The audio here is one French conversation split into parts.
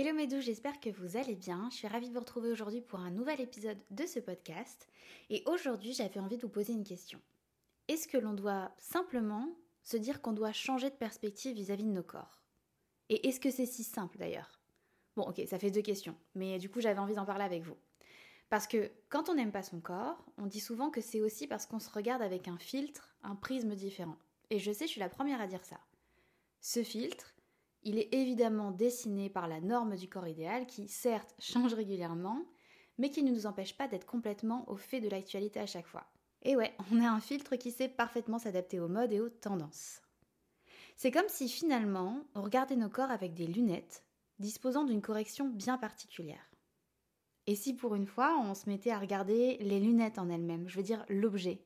Hello Médou, j'espère que vous allez bien. Je suis ravie de vous retrouver aujourd'hui pour un nouvel épisode de ce podcast. Et aujourd'hui, j'avais envie de vous poser une question. Est-ce que l'on doit simplement se dire qu'on doit changer de perspective vis-à-vis de nos corps? Et est-ce que c'est si simple d'ailleurs? Bon, ok, ça fait deux questions, mais du coup, j'avais envie d'en parler avec vous. Parce que quand on n'aime pas son corps, on dit souvent que c'est aussi parce qu'on se regarde avec un filtre, un prisme différent. Et je sais, je suis la première à dire ça. Ce filtre, il est évidemment dessiné par la norme du corps idéal qui, certes, change régulièrement, mais qui ne nous empêche pas d'être complètement au fait de l'actualité à chaque fois. Et ouais, on a un filtre qui sait parfaitement s'adapter aux modes et aux tendances. C'est comme si finalement on regardait nos corps avec des lunettes, disposant d'une correction bien particulière. Et si pour une fois on se mettait à regarder les lunettes en elles-mêmes, je veux dire l'objet,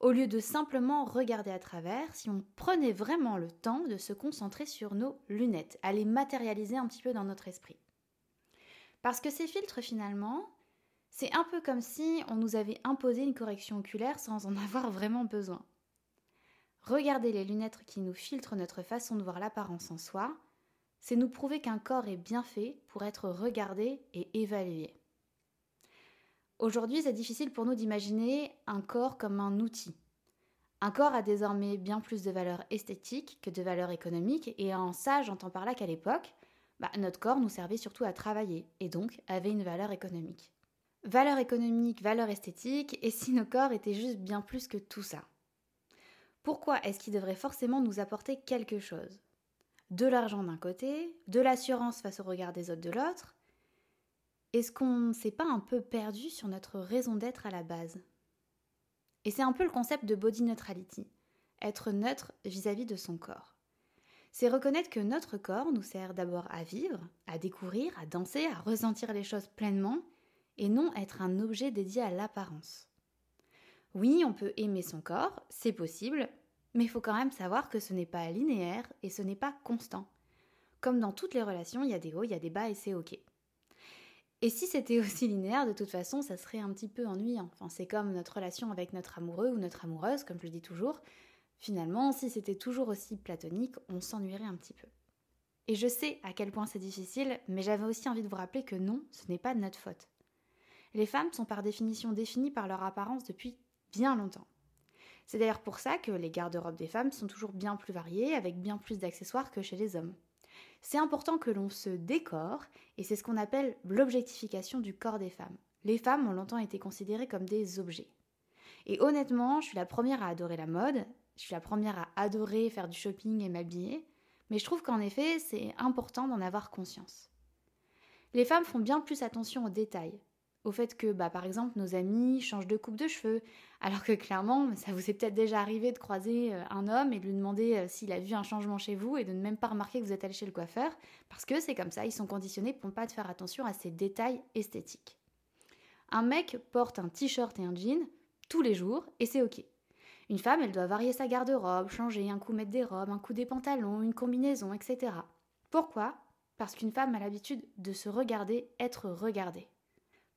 au lieu de simplement regarder à travers, si on prenait vraiment le temps de se concentrer sur nos lunettes, à les matérialiser un petit peu dans notre esprit. Parce que ces filtres finalement, c'est un peu comme si on nous avait imposé une correction oculaire sans en avoir vraiment besoin. Regarder les lunettes qui nous filtrent notre façon de voir l'apparence en soi, c'est nous prouver qu'un corps est bien fait pour être regardé et évalué. Aujourd'hui, c'est difficile pour nous d'imaginer un corps comme un outil. Un corps a désormais bien plus de valeur esthétique que de valeur économique, et en ça, j'entends par là qu'à l'époque, bah, notre corps nous servait surtout à travailler, et donc avait une valeur économique. Valeur économique, valeur esthétique, et si nos corps étaient juste bien plus que tout ça? Pourquoi est-ce qu'ils devraient forcément nous apporter quelque chose? De l'argent d'un côté, de l'assurance face au regard des autres de l'autre, est-ce qu'on ne s'est pas un peu perdu sur notre raison d'être à la base? Et c'est un peu le concept de body neutrality, être neutre vis-à-vis de son corps. C'est reconnaître que notre corps nous sert d'abord à vivre, à découvrir, à danser, à ressentir les choses pleinement, et non être un objet dédié à l'apparence. Oui, on peut aimer son corps, c'est possible, mais il faut quand même savoir que ce n'est pas linéaire et ce n'est pas constant. Comme dans toutes les relations, il y a des hauts, il y a des bas et c'est ok. Et si c'était aussi linéaire, de toute façon, ça serait un petit peu ennuyant. Enfin, c'est comme notre relation avec notre amoureux ou notre amoureuse, comme je le dis toujours. Finalement, si c'était toujours aussi platonique, on s'ennuierait un petit peu. Et je sais à quel point c'est difficile, mais j'avais aussi envie de vous rappeler que non, ce n'est pas de notre faute. Les femmes sont par définition définies par leur apparence depuis bien longtemps. C'est d'ailleurs pour ça que les garde-robes des femmes sont toujours bien plus variées, avec bien plus d'accessoires que chez les hommes c'est important que l'on se décore, et c'est ce qu'on appelle l'objectification du corps des femmes. Les femmes ont longtemps été considérées comme des objets. Et honnêtement, je suis la première à adorer la mode, je suis la première à adorer faire du shopping et m'habiller, mais je trouve qu'en effet, c'est important d'en avoir conscience. Les femmes font bien plus attention aux détails, au fait que, bah, par exemple, nos amis changent de coupe de cheveux, alors que clairement, ça vous est peut-être déjà arrivé de croiser euh, un homme et de lui demander euh, s'il a vu un changement chez vous et de ne même pas remarquer que vous êtes allé chez le coiffeur, parce que c'est comme ça, ils sont conditionnés pour ne pas faire attention à ces détails esthétiques. Un mec porte un t-shirt et un jean tous les jours et c'est ok. Une femme, elle doit varier sa garde-robe, changer, un coup mettre des robes, un coup des pantalons, une combinaison, etc. Pourquoi? Parce qu'une femme a l'habitude de se regarder être regardée.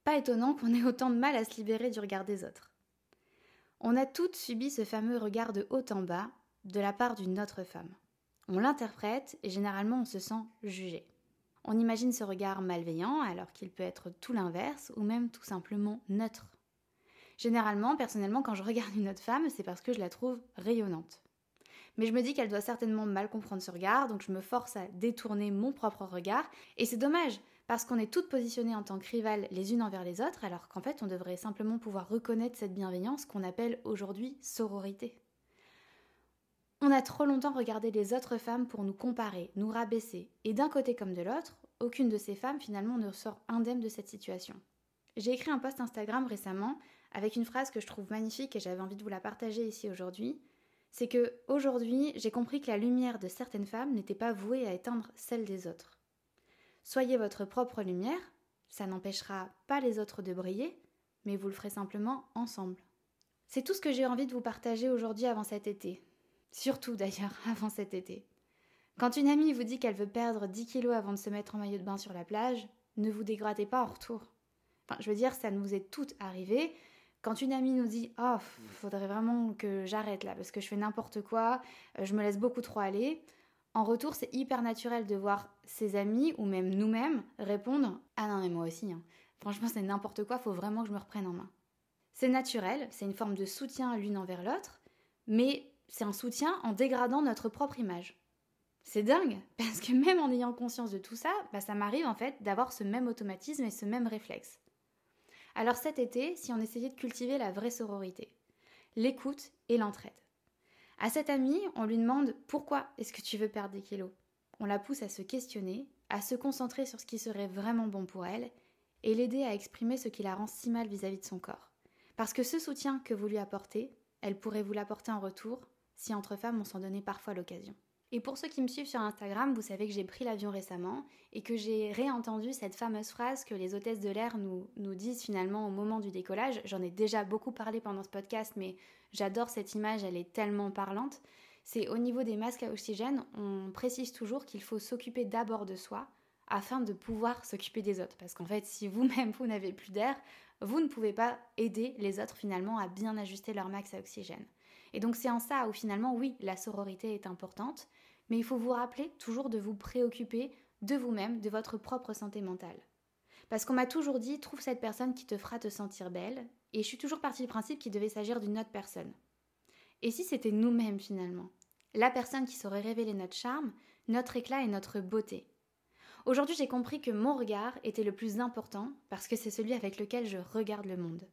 Pas étonnant qu'on ait autant de mal à se libérer du regard des autres. On a toutes subi ce fameux regard de haut en bas de la part d'une autre femme. On l'interprète et généralement on se sent jugé. On imagine ce regard malveillant alors qu'il peut être tout l'inverse ou même tout simplement neutre. Généralement, personnellement, quand je regarde une autre femme, c'est parce que je la trouve rayonnante. Mais je me dis qu'elle doit certainement mal comprendre ce regard, donc je me force à détourner mon propre regard. Et c'est dommage, parce qu'on est toutes positionnées en tant que rivales les unes envers les autres, alors qu'en fait on devrait simplement pouvoir reconnaître cette bienveillance qu'on appelle aujourd'hui sororité. On a trop longtemps regardé les autres femmes pour nous comparer, nous rabaisser, et d'un côté comme de l'autre, aucune de ces femmes finalement ne sort indemne de cette situation. J'ai écrit un post Instagram récemment avec une phrase que je trouve magnifique et j'avais envie de vous la partager ici aujourd'hui. c'est que aujourd'hui, j'ai compris que la lumière de certaines femmes n'était pas vouée à éteindre celle des autres. Soyez votre propre lumière, ça n'empêchera pas les autres de briller, mais vous le ferez simplement ensemble. C'est tout ce que j'ai envie de vous partager aujourd'hui avant cet été. Surtout d'ailleurs avant cet été. Quand une amie vous dit qu'elle veut perdre 10 kilos avant de se mettre en maillot de bain sur la plage, ne vous dégradez pas en retour. Enfin, je veux dire, ça nous est tout arrivé. Quand une amie nous dit Oh, faudrait vraiment que j'arrête là parce que je fais n'importe quoi, euh, je me laisse beaucoup trop aller. En retour, c'est hyper naturel de voir ses amis ou même nous-mêmes répondre Ah non, mais moi aussi. Hein. Franchement, c'est n'importe quoi, faut vraiment que je me reprenne en main. C'est naturel, c'est une forme de soutien l'une envers l'autre, mais c'est un soutien en dégradant notre propre image. C'est dingue, parce que même en ayant conscience de tout ça, bah, ça m'arrive en fait d'avoir ce même automatisme et ce même réflexe. Alors cet été, si on essayait de cultiver la vraie sororité, l'écoute et l'entraide. À cette amie, on lui demande pourquoi est-ce que tu veux perdre des kilos? On la pousse à se questionner, à se concentrer sur ce qui serait vraiment bon pour elle et l'aider à exprimer ce qui la rend si mal vis-à-vis -vis de son corps. Parce que ce soutien que vous lui apportez, elle pourrait vous l'apporter en retour si entre femmes on s'en donnait parfois l'occasion. Et pour ceux qui me suivent sur Instagram, vous savez que j'ai pris l'avion récemment et que j'ai réentendu cette fameuse phrase que les hôtesses de l'air nous, nous disent finalement au moment du décollage. J'en ai déjà beaucoup parlé pendant ce podcast, mais j'adore cette image, elle est tellement parlante. C'est au niveau des masques à oxygène, on précise toujours qu'il faut s'occuper d'abord de soi afin de pouvoir s'occuper des autres. Parce qu'en fait, si vous-même vous n'avez plus d'air, vous ne pouvez pas aider les autres finalement à bien ajuster leur max à oxygène. Et donc c'est en ça où finalement, oui, la sororité est importante, mais il faut vous rappeler toujours de vous préoccuper de vous-même, de votre propre santé mentale. Parce qu'on m'a toujours dit, trouve cette personne qui te fera te sentir belle, et je suis toujours partie du principe qu'il devait s'agir d'une autre personne. Et si c'était nous-mêmes finalement? La personne qui saurait révéler notre charme, notre éclat et notre beauté. Aujourd'hui, j'ai compris que mon regard était le plus important parce que c'est celui avec lequel je regarde le monde.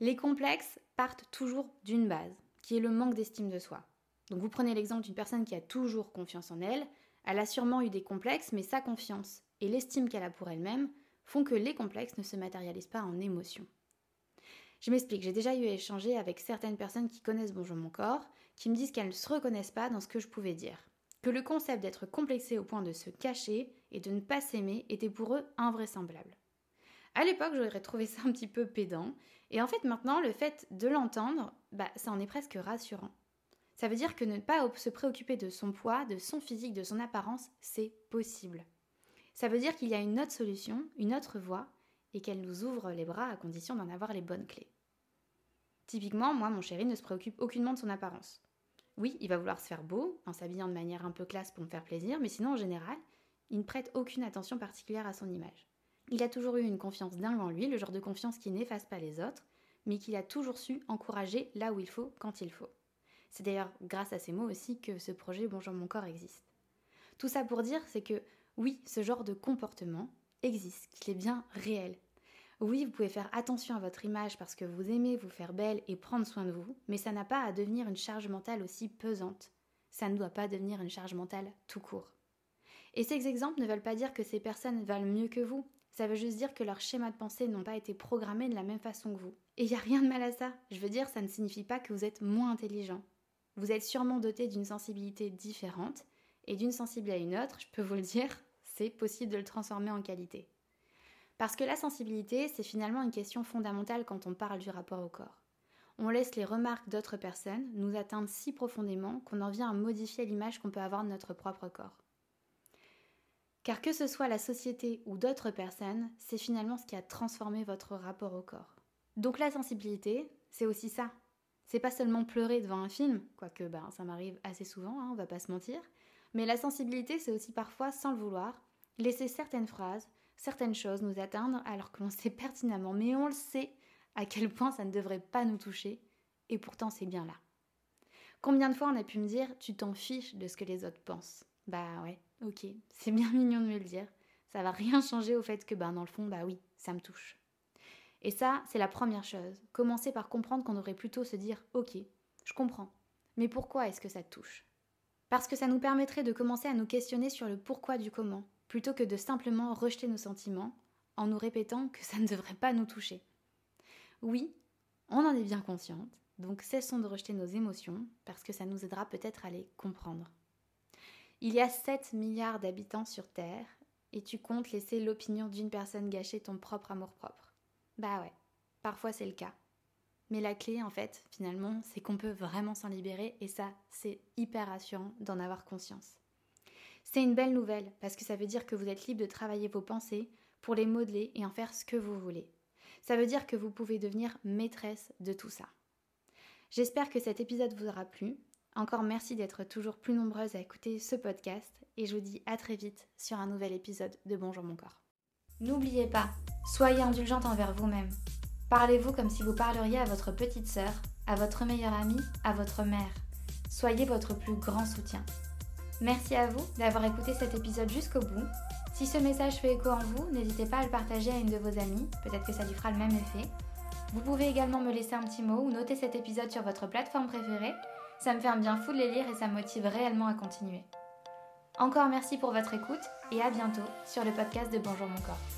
Les complexes partent toujours d'une base, qui est le manque d'estime de soi. Donc vous prenez l'exemple d'une personne qui a toujours confiance en elle, elle a sûrement eu des complexes, mais sa confiance et l'estime qu'elle a pour elle-même font que les complexes ne se matérialisent pas en émotions. Je m'explique, j'ai déjà eu à échanger avec certaines personnes qui connaissent Bonjour mon corps, qui me disent qu'elles ne se reconnaissent pas dans ce que je pouvais dire. Que le concept d'être complexé au point de se cacher et de ne pas s'aimer était pour eux invraisemblable. À l'époque, j'aurais trouvé ça un petit peu pédant, et en fait maintenant, le fait de l'entendre, bah, ça en est presque rassurant. Ça veut dire que ne pas se préoccuper de son poids, de son physique, de son apparence, c'est possible. Ça veut dire qu'il y a une autre solution, une autre voie, et qu'elle nous ouvre les bras à condition d'en avoir les bonnes clés. Typiquement, moi, mon chéri ne se préoccupe aucunement de son apparence. Oui, il va vouloir se faire beau, en s'habillant de manière un peu classe pour me faire plaisir, mais sinon, en général, il ne prête aucune attention particulière à son image. Il a toujours eu une confiance dingue en lui, le genre de confiance qui n'efface pas les autres, mais qu'il a toujours su encourager là où il faut, quand il faut. C'est d'ailleurs grâce à ces mots aussi que ce projet Bonjour mon corps existe. Tout ça pour dire, c'est que oui, ce genre de comportement existe, qu'il est bien réel. Oui, vous pouvez faire attention à votre image parce que vous aimez vous faire belle et prendre soin de vous, mais ça n'a pas à devenir une charge mentale aussi pesante. Ça ne doit pas devenir une charge mentale tout court. Et ces exemples ne veulent pas dire que ces personnes valent mieux que vous. Ça veut juste dire que leurs schémas de pensée n'ont pas été programmés de la même façon que vous. Et il n'y a rien de mal à ça. Je veux dire, ça ne signifie pas que vous êtes moins intelligent. Vous êtes sûrement doté d'une sensibilité différente, et d'une sensibilité à une autre, je peux vous le dire, c'est possible de le transformer en qualité. Parce que la sensibilité, c'est finalement une question fondamentale quand on parle du rapport au corps. On laisse les remarques d'autres personnes nous atteindre si profondément qu'on en vient à modifier l'image qu'on peut avoir de notre propre corps. Car que ce soit la société ou d'autres personnes, c'est finalement ce qui a transformé votre rapport au corps. Donc la sensibilité, c'est aussi ça, c'est pas seulement pleurer devant un film, quoique ben, ça m'arrive assez souvent, hein, on va pas se mentir, mais la sensibilité, c'est aussi parfois, sans le vouloir, laisser certaines phrases, certaines choses nous atteindre alors que l'on sait pertinemment, mais on le sait, à quel point ça ne devrait pas nous toucher, et pourtant c'est bien là. Combien de fois on a pu me dire tu t'en fiches de ce que les autres pensent? Bah ouais, ok, c'est bien mignon de me le dire. Ça va rien changer au fait que ben dans le fond, bah oui, ça me touche. Et ça, c'est la première chose. Commencer par comprendre qu'on devrait plutôt se dire Ok, je comprends. Mais pourquoi est-ce que ça te touche? Parce que ça nous permettrait de commencer à nous questionner sur le pourquoi du comment, plutôt que de simplement rejeter nos sentiments en nous répétant que ça ne devrait pas nous toucher. Oui, on en est bien consciente, Donc cessons de rejeter nos émotions parce que ça nous aidera peut-être à les comprendre. Il y a 7 milliards d'habitants sur Terre et tu comptes laisser l'opinion d'une personne gâcher ton propre amour-propre. Bah ouais, parfois c'est le cas. Mais la clé, en fait, finalement, c'est qu'on peut vraiment s'en libérer et ça, c'est hyper rassurant d'en avoir conscience. C'est une belle nouvelle parce que ça veut dire que vous êtes libre de travailler vos pensées pour les modeler et en faire ce que vous voulez. Ça veut dire que vous pouvez devenir maîtresse de tout ça. J'espère que cet épisode vous aura plu. Encore merci d'être toujours plus nombreuses à écouter ce podcast et je vous dis à très vite sur un nouvel épisode de Bonjour mon corps. N'oubliez pas, soyez indulgente envers vous-même. Parlez-vous comme si vous parleriez à votre petite sœur, à votre meilleure amie, à votre mère. Soyez votre plus grand soutien. Merci à vous d'avoir écouté cet épisode jusqu'au bout. Si ce message fait écho en vous, n'hésitez pas à le partager à une de vos amies, peut-être que ça lui fera le même effet. Vous pouvez également me laisser un petit mot ou noter cet épisode sur votre plateforme préférée. Ça me fait un bien fou de les lire et ça me motive réellement à continuer. Encore merci pour votre écoute et à bientôt sur le podcast de Bonjour mon corps.